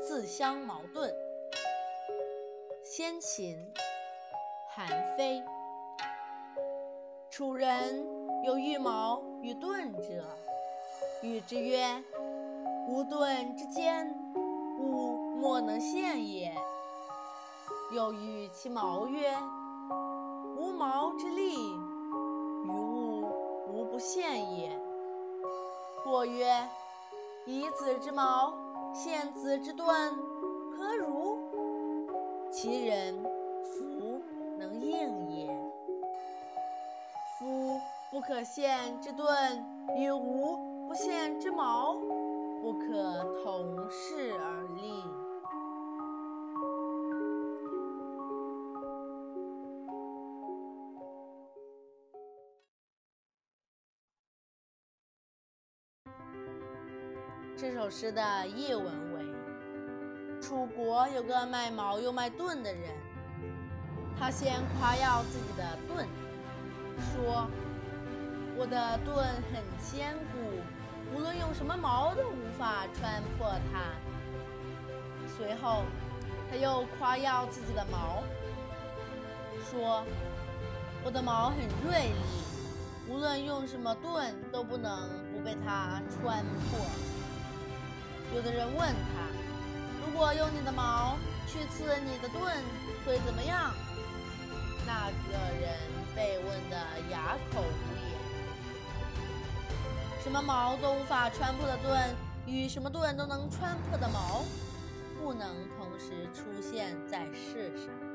自相矛盾。先秦，韩非。楚人有欲矛与盾者，语之曰：“吾盾之坚，吾莫能陷也。”又语其矛曰：“吾矛之利，于物无不陷也。”或曰：“以子之矛献子之盾，何如？其人弗能应也。夫不可陷之盾与无不陷之矛，不可同世这首诗的译文为：楚国有个卖矛又卖盾的人，他先夸耀自己的盾，说：“我的盾很坚固，无论用什么矛都无法穿破它。”随后，他又夸耀自己的矛，说：“我的矛很锐利，无论用什么盾都不能不被它穿破。”有的人问他：“如果用你的矛去刺你的盾，会怎么样？”那个人被问得哑口无言。什么矛都无法穿破的盾，与什么盾都能穿破的矛，不能同时出现在世上。